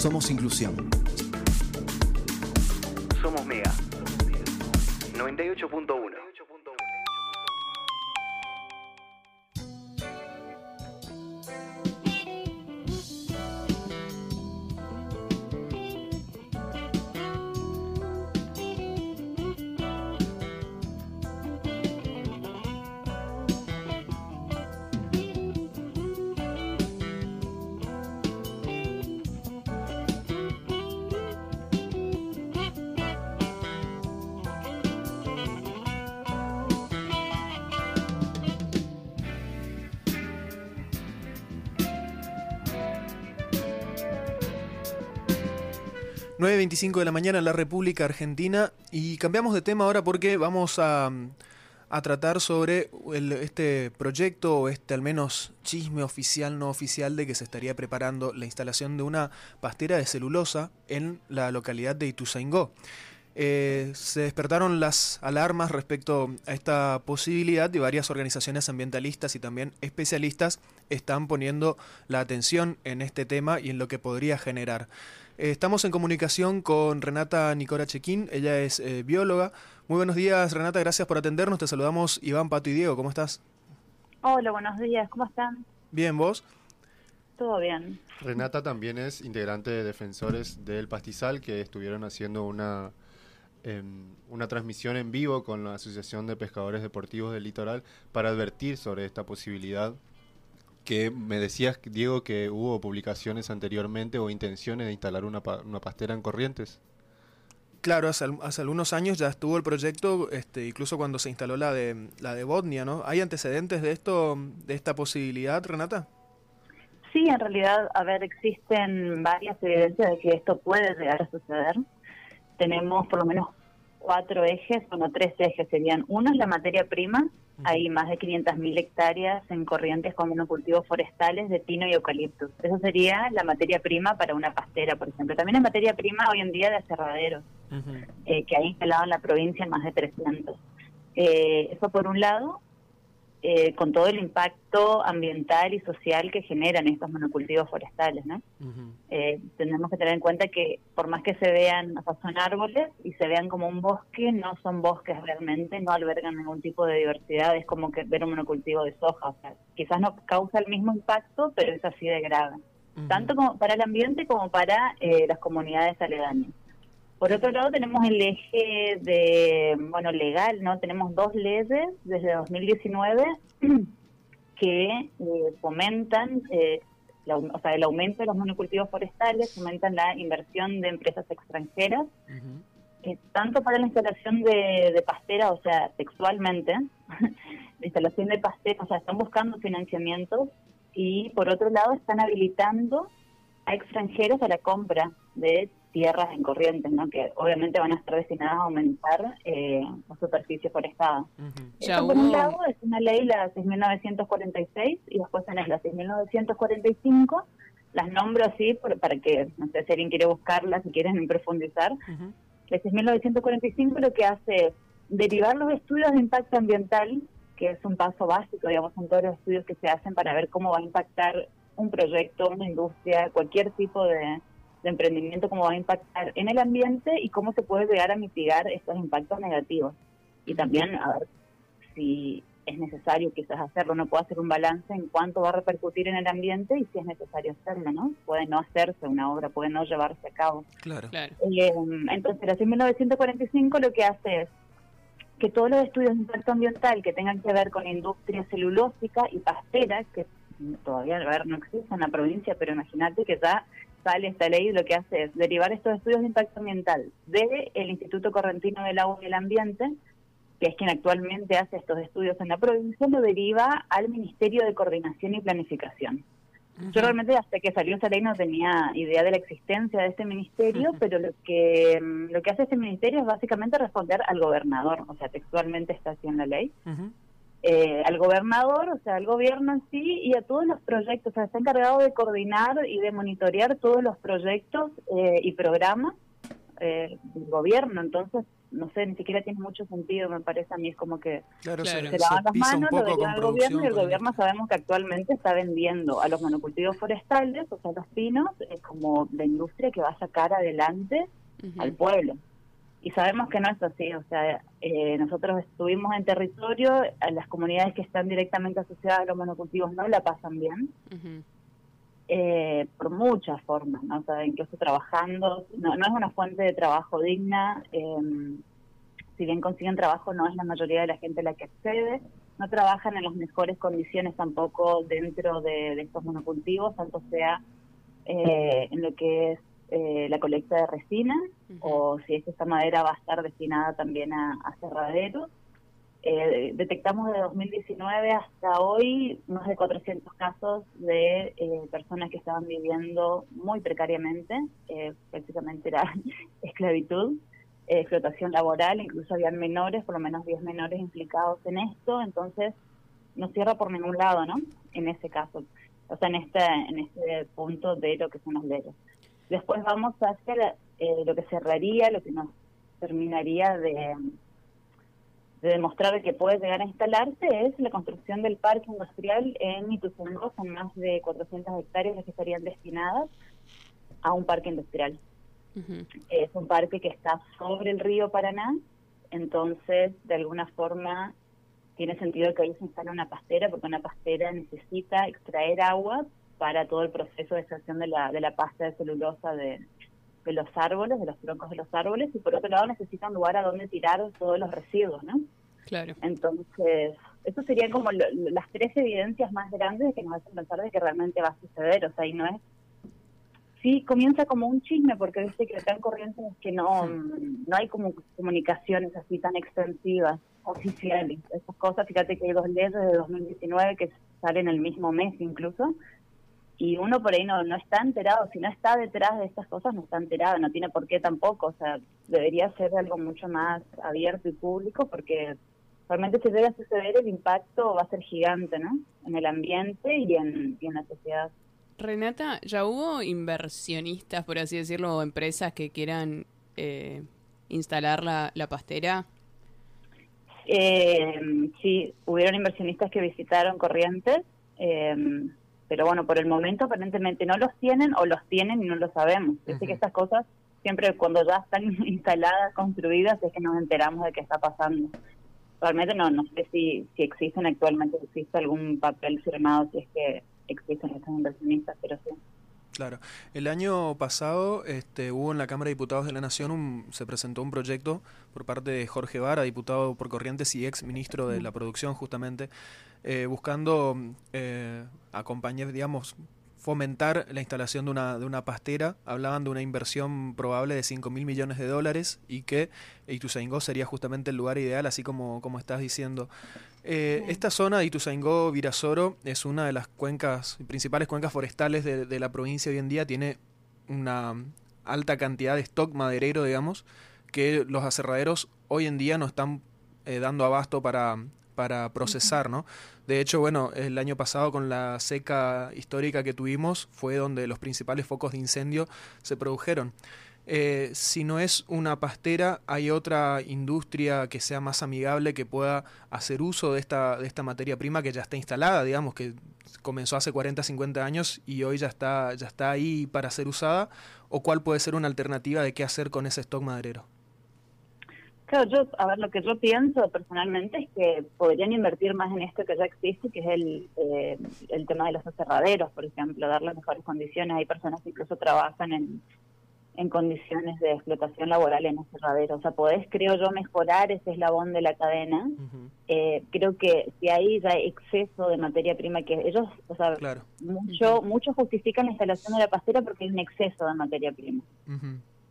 Somos inclusión. Somos Mega. 98.1. 9.25 de la mañana en la República Argentina y cambiamos de tema ahora porque vamos a, a tratar sobre este proyecto o este al menos chisme oficial, no oficial, de que se estaría preparando la instalación de una pastera de celulosa en la localidad de Ituzaingó. Eh, se despertaron las alarmas respecto a esta posibilidad y varias organizaciones ambientalistas y también especialistas están poniendo la atención en este tema y en lo que podría generar. Eh, estamos en comunicación con Renata Nicora Chequín, ella es eh, bióloga. Muy buenos días Renata, gracias por atendernos, te saludamos Iván, Pato y Diego, ¿cómo estás? Hola, buenos días, ¿cómo están? Bien, ¿vos? ¿Todo bien? Renata también es integrante de Defensores del Pastizal que estuvieron haciendo una, una transmisión en vivo con la Asociación de Pescadores Deportivos del Litoral para advertir sobre esta posibilidad que me decías, Diego, que hubo publicaciones anteriormente o intenciones de instalar una, pa- una pastera en Corrientes. Claro, hace, hace algunos años ya estuvo el proyecto, este, incluso cuando se instaló la de la de Botnia, ¿no? ¿Hay antecedentes de esto, de esta posibilidad, Renata? Sí, en realidad, a ver, existen varias evidencias de que esto puede llegar a suceder. Tenemos por lo menos cuatro ejes, bueno, tres ejes serían. Uno es la materia prima, hay más de 500.000 hectáreas en corrientes con monocultivos forestales de pino y eucaliptus. Eso sería la materia prima para una pastera, por ejemplo. También hay materia prima hoy en día de aserraderos. eh, que hay instalado en la provincia más de 300. Eh, eso por un lado, eh, con todo el impacto ambiental y social que generan estos monocultivos forestales, ¿no? Eh, tenemos que tener en cuenta que por más que se vean, o sea, son árboles y se vean como un bosque, no son bosques realmente, no albergan ningún tipo de diversidad, es como que ver un monocultivo de soja, o sea, quizás no causa el mismo impacto, pero es así de grave, tanto como para el ambiente como para eh, las comunidades aledañas. Por otro lado, tenemos el eje de, bueno, legal, ¿no? Tenemos dos leyes desde 2019 que eh, fomentan, eh, la- o sea, el aumento de los monocultivos forestales, fomentan la inversión de empresas extranjeras, eh, tanto para la instalación de, de pasteras, o sea, textualmente, la instalación de pasteras, o sea, están buscando financiamientos y por otro lado están habilitando a extranjeros a la compra de tierras en corrientes, ¿no? que obviamente van a estar destinadas a aumentar eh, la superficie forestada. Esto por un lado es una ley, la 6.946, y después tenés la 6.945, las nombro así por- para que, no sé si alguien quiere buscarlas, si quieren profundizar. La 6.945 lo que hace es derivar los estudios de impacto ambiental, que es un paso básico, digamos, en todos los estudios que se hacen para ver cómo va a impactar un proyecto, una industria, cualquier tipo de, de emprendimiento, cómo va a impactar en el ambiente y cómo se puede llegar a mitigar estos impactos negativos. Y también, a ver, si es necesario quizás hacerlo, no puedo hacer un balance en cuánto va a repercutir en el ambiente y si es necesario hacerlo, ¿no? Puede no hacerse una obra, puede no llevarse a cabo. Claro. Claro. Eh, entonces, la 1945 lo que hace es que todos los estudios de impacto ambiental que tengan que ver con industria celulósica y pastera, que todavía a ver, no existe en la provincia, pero imagínate que ya sale esta ley lo que hace es derivar estos estudios de impacto ambiental de el Instituto Correntino del Agua y el Ambiente, que es quien actualmente hace estos estudios en la provincia, lo deriva al Ministerio de Coordinación y Planificación. Yo realmente hasta que salió esa ley no tenía idea de la existencia de este ministerio, pero lo que mm, lo que hace este ministerio es básicamente responder al gobernador, o sea, textualmente está así en la ley, eh, al gobernador, o sea, al gobierno en sí y a todos los proyectos, o sea, está encargado de coordinar y de monitorear todos los proyectos eh, y programas eh, del gobierno, entonces no sé, ni siquiera tiene mucho sentido, me parece a mí, es como que Claro, se, se, lavan las manos, lo con el gobierno y el gobierno sabemos que actualmente está vendiendo a los monocultivos forestales, o sea, los pinos, eh, como la industria que va a sacar adelante al pueblo. Y sabemos que no es así, o sea, eh, nosotros estuvimos en territorio, a las comunidades que están directamente asociadas a los monocultivos no la pasan bien, eh, por muchas formas, ¿no? O sea, incluso trabajando, no, no es una fuente de trabajo digna, eh, si bien consiguen trabajo no es la mayoría de la gente la que accede, no trabajan en las mejores condiciones tampoco dentro de, de estos monocultivos, tanto sea eh, en lo que es eh, la colecta de resina o si es que esta madera va a estar destinada también a, a cerraderos. Eh, detectamos de 2019 hasta hoy más de 400 casos de eh, personas que estaban viviendo muy precariamente, eh, prácticamente era esclavitud, eh, explotación laboral, incluso habían menores, por lo menos 10 menores implicados en esto, entonces no cierra por ningún lado, ¿no? En ese caso, o sea, en este, en este punto de lo que son los leros. Después vamos a hacer eh, lo que cerraría, lo que nos terminaría de, de demostrar de que puede llegar a instalarse es la construcción del parque industrial en Ituzaingó, son más de 400 hectáreas las que estarían destinadas a un parque industrial. Es un parque que está sobre el río Paraná, entonces de alguna forma tiene sentido que ahí se instale una pastera, porque una pastera necesita extraer agua para todo el proceso de extracción de la, de la pasta de celulosa de, de los árboles, de los troncos de los árboles, y por otro lado necesita un lugar a donde tirar todos los residuos, ¿no? Claro. Entonces, eso serían como lo- las tres evidencias más grandes que nos hacen pensar de que realmente va a suceder. O sea, y no es. Sí, comienza como un chisme, porque viste que en Corrientes es que no, no hay como comunicaciones así tan extensivas, oficiales. Esas cosas, fíjate que hay dos leyes de 2019 que salen el mismo mes incluso, y uno por ahí no, no está enterado, si no está detrás de estas cosas no está enterado, no tiene por qué tampoco, o sea, debería ser algo mucho más abierto y público porque realmente si llega a suceder el impacto va a ser gigante, ¿no? En el ambiente y en, y en la sociedad. Renata, ¿ya hubo inversionistas, por así decirlo, o empresas que quieran eh, instalar la, la pastera? Eh, sí, hubieron inversionistas que visitaron Corrientes, eh, pero bueno, por el momento aparentemente no los tienen o los tienen y no lo sabemos. Así que estas cosas, siempre cuando ya están instaladas, construidas, es que nos enteramos de qué está pasando. Realmente no, no sé si, si existen actualmente, existe algún papel firmado, si es que existen estos inversionistas, pero sí. Claro. El año pasado este, hubo en la Cámara de Diputados de la Nación, un- se presentó un proyecto por parte de Jorge Vara, diputado por Corrientes y ex ministro de la Producción, justamente, eh, buscando eh, acompañar, digamos, fomentar la instalación de una, de una pastera. Hablaban de una inversión probable de 5 mil millones de dólares y que Ituzaingó sería justamente el lugar ideal, así como, como estás diciendo. Eh, esta zona de Ituzaingó, Virasoro, es una de las cuencas, principales cuencas forestales de, de la provincia hoy en día. Tiene una alta cantidad de stock maderero, digamos, que los aserraderos hoy en día no están eh, dando abasto para, para procesar, ¿no? De hecho, bueno, el año pasado con la seca histórica que tuvimos fue donde los principales focos de incendio se produjeron. Eh, si no es una pastera, hay otra industria que sea más amigable que pueda hacer uso de esta, de esta materia prima que ya está instalada, digamos, que comenzó hace 40, 50 años y hoy ya está, ya está ahí para ser usada, o cuál puede ser una alternativa de qué hacer con ese stock maderero. Claro, yo, a ver, lo que yo pienso personalmente es que podrían invertir más en esto que ya existe, que es el, eh, el tema de los aserraderos, por ejemplo, darle mejores condiciones. Hay personas que incluso trabajan en, en condiciones de explotación laboral en aserraderos. O sea, podés, creo yo, mejorar ese eslabón de la cadena. Eh, creo que si hay ya exceso de materia prima, que ellos, o sea, Claro. mucho, muchos justifican la instalación de la pastera porque hay un exceso de materia prima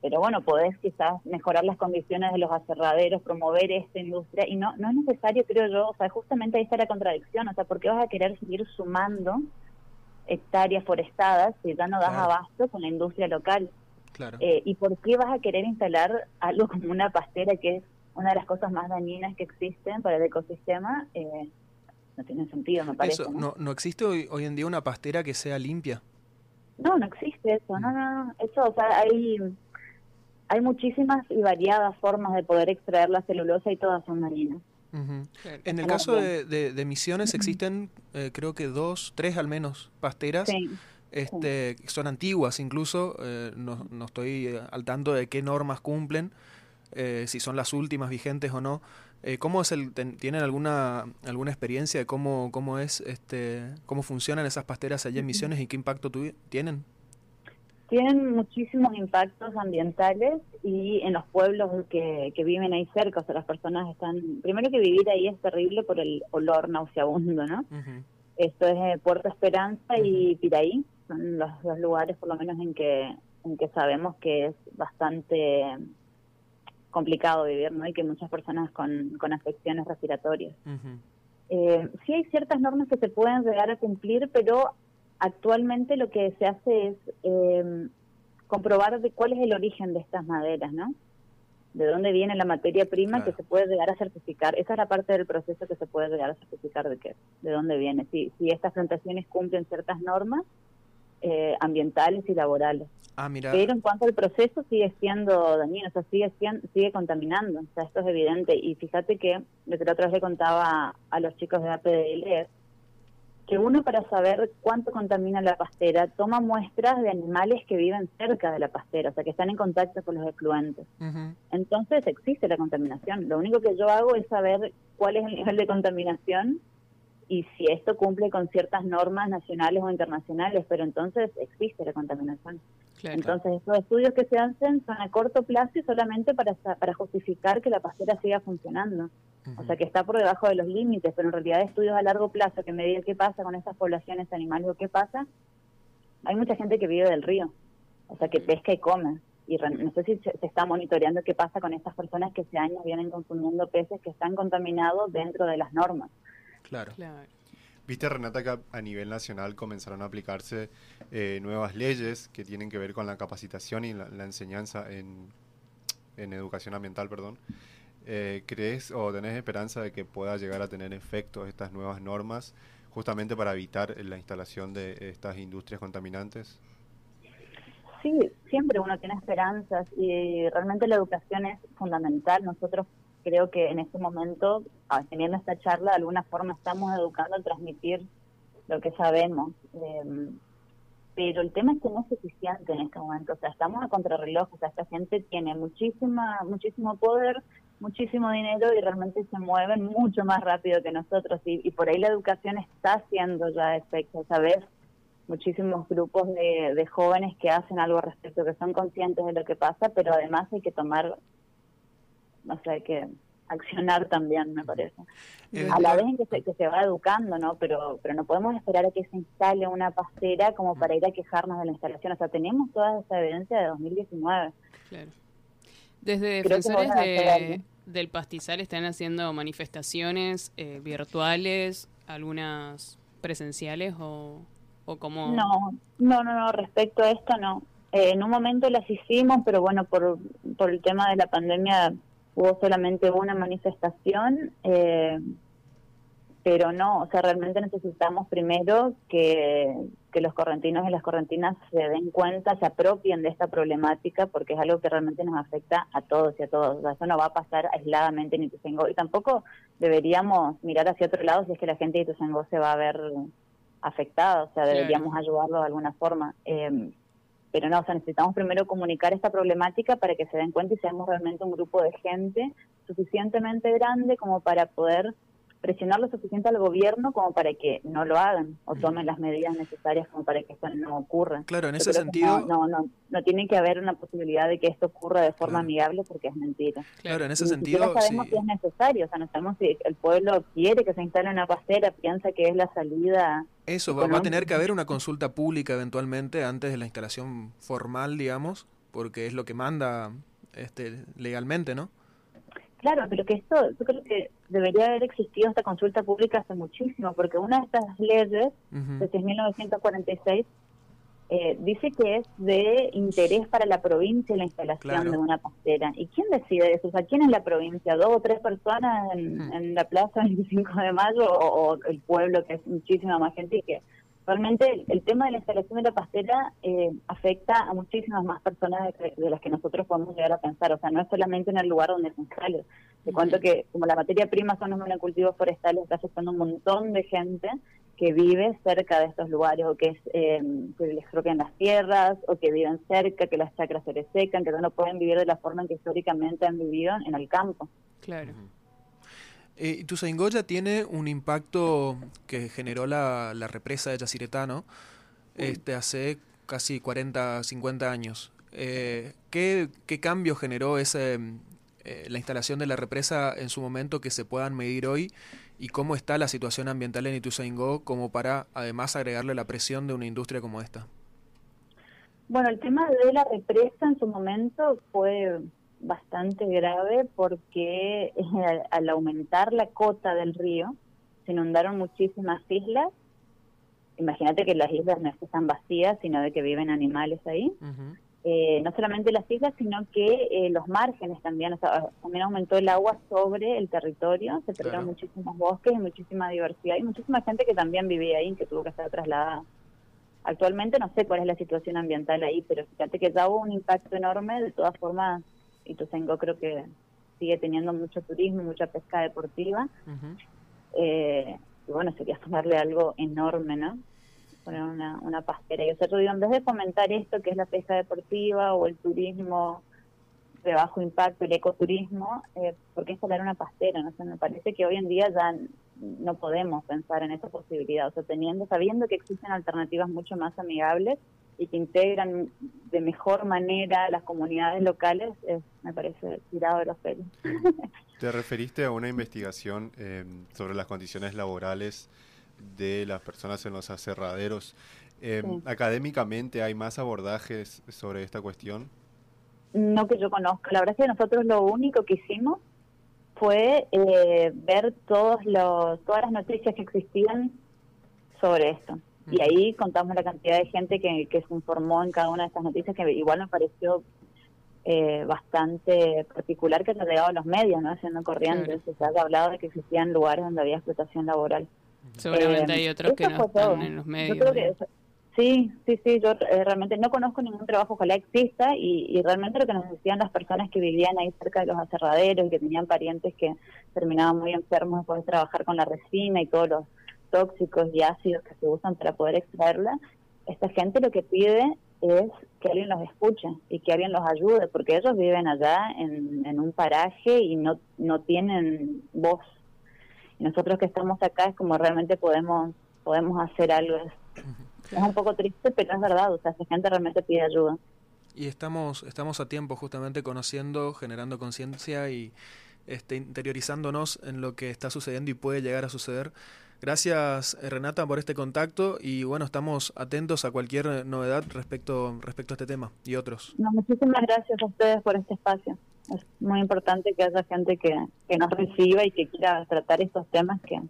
pero bueno, podés quizás mejorar las condiciones de los aserraderos, promover esta industria, y no no es necesario, creo yo, o sea, justamente ahí está la contradicción, o sea, ¿por qué vas a querer seguir sumando hectáreas forestadas si ya no das Claro. abasto con la industria local? Claro. Eh, ¿Y por qué vas a querer instalar algo como una pastera que es una de las cosas más dañinas que existen para el ecosistema? Eh, no tiene sentido, me parece. Eso, ¿no? no, no existe hoy, hoy en día una pastera que sea limpia. No, no existe eso, no, no, no. Eso, o sea, hay, hay muchísimas y variadas formas de poder extraer la celulosa y todas son dañinas. En el caso de, de, Misiones existen, eh, creo que dos, tres al menos, pasteras. Este, son antiguas incluso, eh, no, no, estoy eh, al tanto de qué normas cumplen, si son las últimas vigentes o no. ¿Cómo es el, tienen alguna alguna experiencia de cómo cómo es este cómo funcionan esas pasteras allá en Misiones y qué impacto tienen? tienen muchísimos impactos ambientales y en los pueblos que, que viven ahí cerca, o sea, las personas están, primero que vivir ahí es terrible por el olor nauseabundo, ¿no? Esto es eh, Puerto Esperanza y Piraí, son los dos lugares por lo menos en que, en que sabemos que es bastante complicado vivir, ¿no? Y que muchas personas con, con afecciones respiratorias. eh, sí hay ciertas normas que se pueden llegar a cumplir, pero actualmente lo que se hace es eh, comprobar de cuál es el origen de estas maderas, ¿no? De dónde viene la materia prima que se puede llegar a certificar. Esa es la parte del proceso que se puede llegar a certificar de qué, de dónde viene. Si, si estas plantaciones cumplen ciertas normas eh, ambientales y laborales. Ah, mira. Pero en cuanto al proceso sigue siendo dañino, o sea, sigue, sigue contaminando. O sea, esto es evidente. Y fíjate que lo que la otra vez le contaba a los chicos de APDL es que uno para saber cuánto contamina la pastera toma muestras de animales que viven cerca de la pastera, o sea, que están en contacto con los efluentes. Entonces existe la contaminación. Lo único que yo hago es saber cuál es el nivel de contaminación y si esto cumple con ciertas normas nacionales o internacionales, pero entonces existe la contaminación. entonces, estos estudios que se hacen son a corto plazo y solamente para, para justificar que la pastera siga funcionando. O sea, que está por debajo de los límites, pero en realidad estudios a largo plazo que me digan qué pasa con esas poblaciones animales o qué pasa. Hay mucha gente que vive del río, o sea, que pesca y come. Y no sé si se, está monitoreando qué pasa con estas personas que hace años vienen consumiendo peces que están contaminados dentro de las normas. Claro. Viste, Renata, que a nivel nacional comenzaron a aplicarse eh, nuevas leyes que tienen que ver con la capacitación y la, enseñanza en, en educación ambiental, perdón. Eh, ¿Crees o tenés esperanza de que pueda llegar a tener efectos estas nuevas normas justamente para evitar la instalación de estas industrias contaminantes? Sí, siempre uno tiene esperanzas y realmente la educación es fundamental. Nosotros creo que en este momento, ah, teniendo esta charla, de alguna forma estamos educando a transmitir lo que sabemos. Em, pero el tema es que no es suficiente en este momento. O sea, estamos a contrarreloj. O sea, esta gente tiene muchísima, muchísimo poder, muchísimo dinero y realmente se mueven mucho más rápido que nosotros y, por ahí la educación está haciendo ya efecto, ¿sabes? Muchísimos grupos de, de jóvenes que hacen algo respecto, que son conscientes de lo que pasa, pero además hay que tomar, no sé, hay que accionar también, me parece. Eh, a la vez en que se, que se va educando, ¿no? Pero, pero no podemos esperar a que se instale una pastera como para ir a quejarnos de la instalación. O sea, tenemos toda esa evidencia de 2019. Claro. Desde defensores de, del pastizal están haciendo manifestaciones eh, virtuales, algunas presenciales o, o como... No, no, no, no, respecto a esto no. Eh, en un momento las hicimos, pero bueno, por, por el tema de la pandemia hubo solamente una manifestación. Eh, pero no, o sea, realmente necesitamos primero que, los correntinos y las correntinas se den cuenta, se apropien de esta problemática, porque es algo que realmente nos afecta a todos y a todos. O sea, eso no va a pasar aisladamente en Ituzaingó. Y tampoco deberíamos mirar hacia otro lado si es que la gente de Ituzaingó se va a ver afectada, o sea, deberíamos ayudarlo de alguna forma. Eh, pero no, o sea, necesitamos primero comunicar esta problemática para que se den cuenta y seamos realmente un grupo de gente suficientemente grande como para poder presionar lo suficiente al gobierno como para que no lo hagan o tomen las medidas necesarias como para que esto no ocurra. Claro, en ese sentido... No, no, no, tiene que haber una posibilidad de que esto ocurra de forma amigable porque es mentira. Claro, en ese sentido... No sabemos si es necesario, o sea, no sabemos si el pueblo quiere que se instale una pastera, piensa que es la salida... Eso, va, va a tener que haber una consulta pública eventualmente antes de la instalación formal, digamos, porque es lo que manda este legalmente, ¿no? Claro, pero que esto, yo creo que debería haber existido esta consulta pública hace muchísimo, porque una de estas leyes, desde 1946, eh, dice que es de interés para la provincia la instalación de una pastera. ¿Y quién decide eso? O sea, ¿quién es la provincia? ¿Dos o tres personas en, la plaza 25 de mayo o, el pueblo, que es muchísima más gente y que Actualmente el, tema de la instalación de la pastera eh, afecta a muchísimas más personas de, las que nosotros podemos llegar a pensar. O sea, no es solamente en el lugar donde se instale. Te cuento que como la materia prima son los monocultivos forestales, está afectando un montón de gente que vive cerca de estos lugares o que, es, eh, que les croquen las tierras o que viven cerca, que las chacras se les secan, que no pueden vivir de la forma en que históricamente han vivido en el campo. Claro. Eh, Ituzaingó tiene un impacto que generó la, la represa de Yacyretá, Este, hace casi 40, 50 años. Eh, ¿qué, ¿Qué cambio generó ese, eh, la instalación de la represa en su momento que se puedan medir hoy? ¿Y cómo está la situación ambiental en Ituzaingó como para además agregarle la presión de una industria como esta? Bueno, el tema de la represa en su momento fue bastante grave porque eh, al aumentar la cota del río se inundaron muchísimas islas. Imagínate que las islas no están vacías, sino de que viven animales ahí. Eh, no solamente las islas, sino que eh, los márgenes también, o sea, también aumentó el agua sobre el territorio, se perdieron muchísimos bosques y muchísima diversidad y muchísima gente que también vivía ahí, que tuvo que ser trasladada. Actualmente no sé cuál es la situación ambiental ahí, pero fíjate que ya hubo un impacto enorme, de todas formas Ituzaingó creo que sigue teniendo mucho turismo, mucha pesca deportiva. eh, y bueno, sería sumarle algo enorme, ¿no? Poner una, una pastera. Y o sea, digo, en vez de fomentar esto que es la pesca deportiva o el turismo de bajo impacto, el ecoturismo, eh, ¿por qué instalar una pastera? No sé, me parece que hoy en día ya no podemos pensar en esa posibilidad. O sea, teniendo, sabiendo que existen alternativas mucho más amigables, y que integran de mejor manera las comunidades locales, me parece tirado de los pelos. Te referiste a una investigación eh, sobre las condiciones laborales de las personas en los aserraderos. Eh, ¿Académicamente hay más abordajes sobre esta cuestión? No que yo conozca. La verdad es que nosotros lo único que hicimos fue eh, ver todos los, todas las noticias que existían sobre esto. Y ahí contamos la cantidad de gente que, que se informó en cada una de estas noticias, que igual me pareció eh, bastante particular que ha llegado a los medios, ¿no? Haciendo corrientes. Se ha hablado de que existían lugares donde había explotación laboral. Seguramente hay otros que no están en los medios. sí, sí, sí. Yo eh, realmente no conozco ningún trabajo, ojalá exista. Y, y realmente lo que nos decían las personas que vivían ahí cerca de los aserraderos y que tenían parientes que terminaban muy enfermos después de trabajar con la resina y todos los tóxicos y ácidos que se usan para poder extraerla, esta gente lo que pide es que alguien los escuche y que alguien los ayude, porque ellos viven allá en, un paraje y no, no tienen voz. Y nosotros que estamos acá es como realmente podemos podemos hacer algo. Es, un poco triste, pero es verdad, o sea, esta gente realmente pide ayuda. Y estamos, estamos a tiempo justamente conociendo, generando conciencia y este, interiorizándonos en lo que está sucediendo y puede llegar a suceder. Gracias Renata por este contacto y bueno, estamos atentos a cualquier novedad respecto, respecto a este tema y otros. muchísimas gracias a ustedes por este espacio. Es muy importante que haya gente que, que nos reciba y que quiera tratar estos temas que,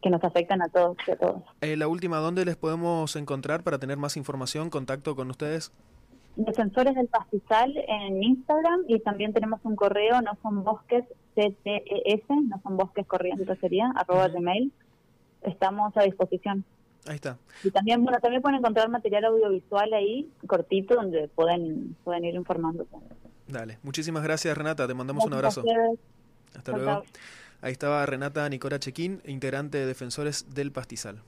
que nos afectan a todos y a todos. Eh, la última, ¿dónde les podemos encontrar para tener más información, contacto con ustedes? Defensores del Pastizal en Instagram y también tenemos un correo, no son bosques CTES, no son bosques corrientes sería, arroba gmail. Estamos a disposición. Ahí está. Y también, bueno, también pueden encontrar material audiovisual ahí, cortito, donde pueden, pueden ir informando. Dale, muchísimas gracias Renata, te mandamos un abrazo. Hasta luego. Ahí estaba Renata Nicora Chequín, integrante de Defensores del Pastizal.